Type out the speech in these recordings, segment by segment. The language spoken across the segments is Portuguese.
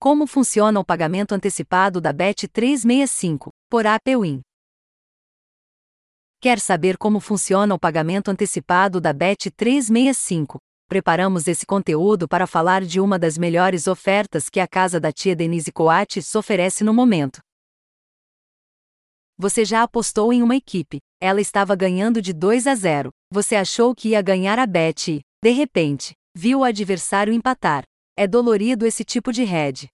Como funciona o pagamento antecipado da Bet365 por APWin? Quer saber como funciona o pagamento antecipado da Bet365? Preparamos esse conteúdo para falar de uma das melhores ofertas que a casa da tia Denise Coates oferece no momento. Você já apostou em uma equipe, ela estava ganhando de 2 a 0. Você achou que ia ganhar a bet e, de repente, viu o adversário empatar. É dolorido esse tipo de head.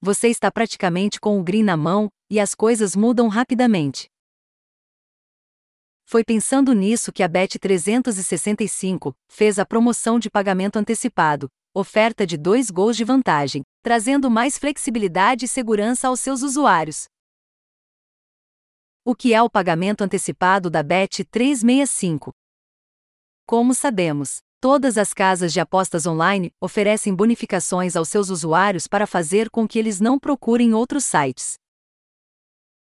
Você está praticamente com o green na mão, e as coisas mudam rapidamente. Foi pensando nisso que a Bet365 fez a promoção de pagamento antecipado, oferta de dois gols de vantagem, trazendo mais flexibilidade e segurança aos seus usuários. O que é o pagamento antecipado da Bet365? Como sabemos, Todas as casas de apostas online oferecem bonificações aos seus usuários para fazer com que eles não procurem outros sites.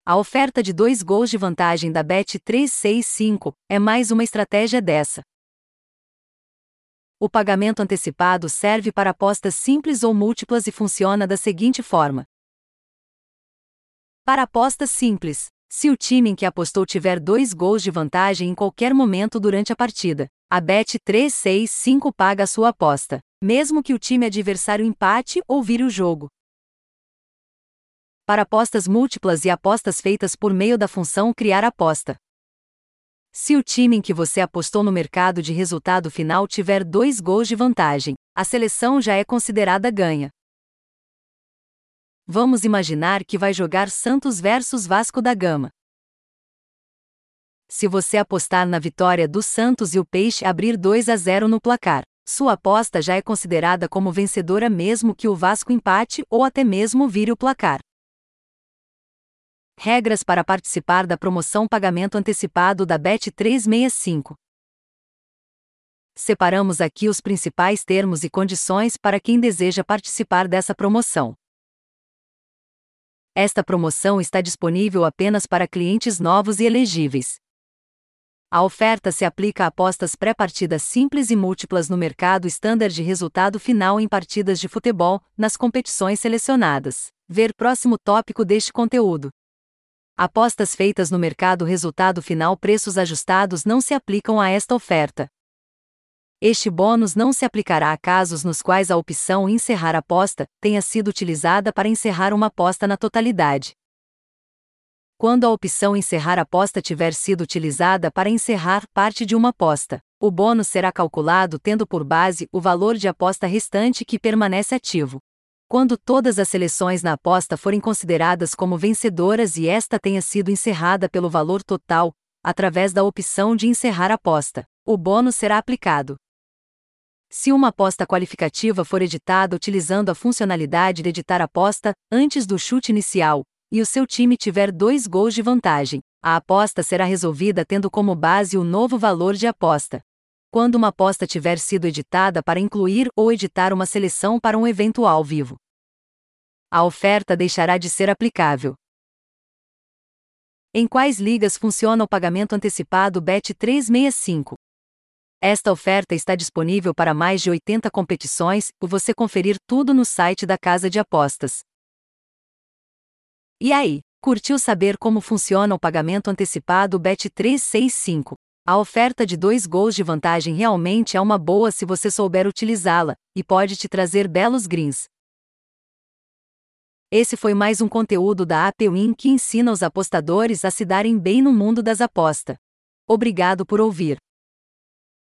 A oferta de dois gols de vantagem da Bet365 é mais uma estratégia dessa. O pagamento antecipado serve para apostas simples ou múltiplas e funciona da seguinte forma: Para apostas simples, se o time em que apostou tiver dois gols de vantagem em qualquer momento durante a partida, a Bet365 paga a sua aposta, mesmo que o time adversário empate ou vire o jogo. Para apostas múltiplas e apostas feitas por meio da função Criar Aposta. Se o time em que você apostou no mercado de resultado final tiver dois gols de vantagem, a seleção já é considerada ganha. Vamos imaginar que vai jogar Santos versus Vasco da Gama. Se você apostar na vitória do Santos e o Peixe abrir 2 a 0 no placar, sua aposta já é considerada como vencedora mesmo que o Vasco empate ou até mesmo vire o placar. Regras para participar da promoção pagamento antecipado da Bet365. Separamos aqui os principais termos e condições para quem deseja participar dessa promoção. Esta promoção está disponível apenas para clientes novos e elegíveis. A oferta se aplica a apostas pré-partidas simples e múltiplas no mercado standard de resultado final em partidas de futebol, nas competições selecionadas. Ver próximo tópico deste conteúdo. Apostas feitas no mercado resultado final preços ajustados não se aplicam a esta oferta. Este bônus não se aplicará a casos nos quais a opção encerrar aposta tenha sido utilizada para encerrar uma aposta na totalidade. Quando a opção encerrar aposta tiver sido utilizada para encerrar parte de uma aposta, o bônus será calculado tendo por base o valor de aposta restante que permanece ativo. Quando todas as seleções na aposta forem consideradas como vencedoras e esta tenha sido encerrada pelo valor total, através da opção de encerrar aposta, o bônus será aplicado. Se uma aposta qualificativa for editada utilizando a funcionalidade de editar aposta antes do chute inicial, e o seu time tiver dois gols de vantagem, a aposta será resolvida tendo como base o novo valor de aposta. Quando uma aposta tiver sido editada para incluir ou editar uma seleção para um evento ao vivo, a oferta deixará de ser aplicável. Em quais ligas funciona o pagamento antecipado Bet365? Esta oferta está disponível para mais de 80 competições, e você conferir tudo no site da casa de apostas. E aí, curtiu saber como funciona o pagamento antecipado Bet365? A oferta de dois gols de vantagem realmente é uma boa se você souber utilizá-la, e pode te trazer belos greens. Esse foi mais um conteúdo da APWin que ensina os apostadores a se darem bem no mundo das apostas. Obrigado por ouvir.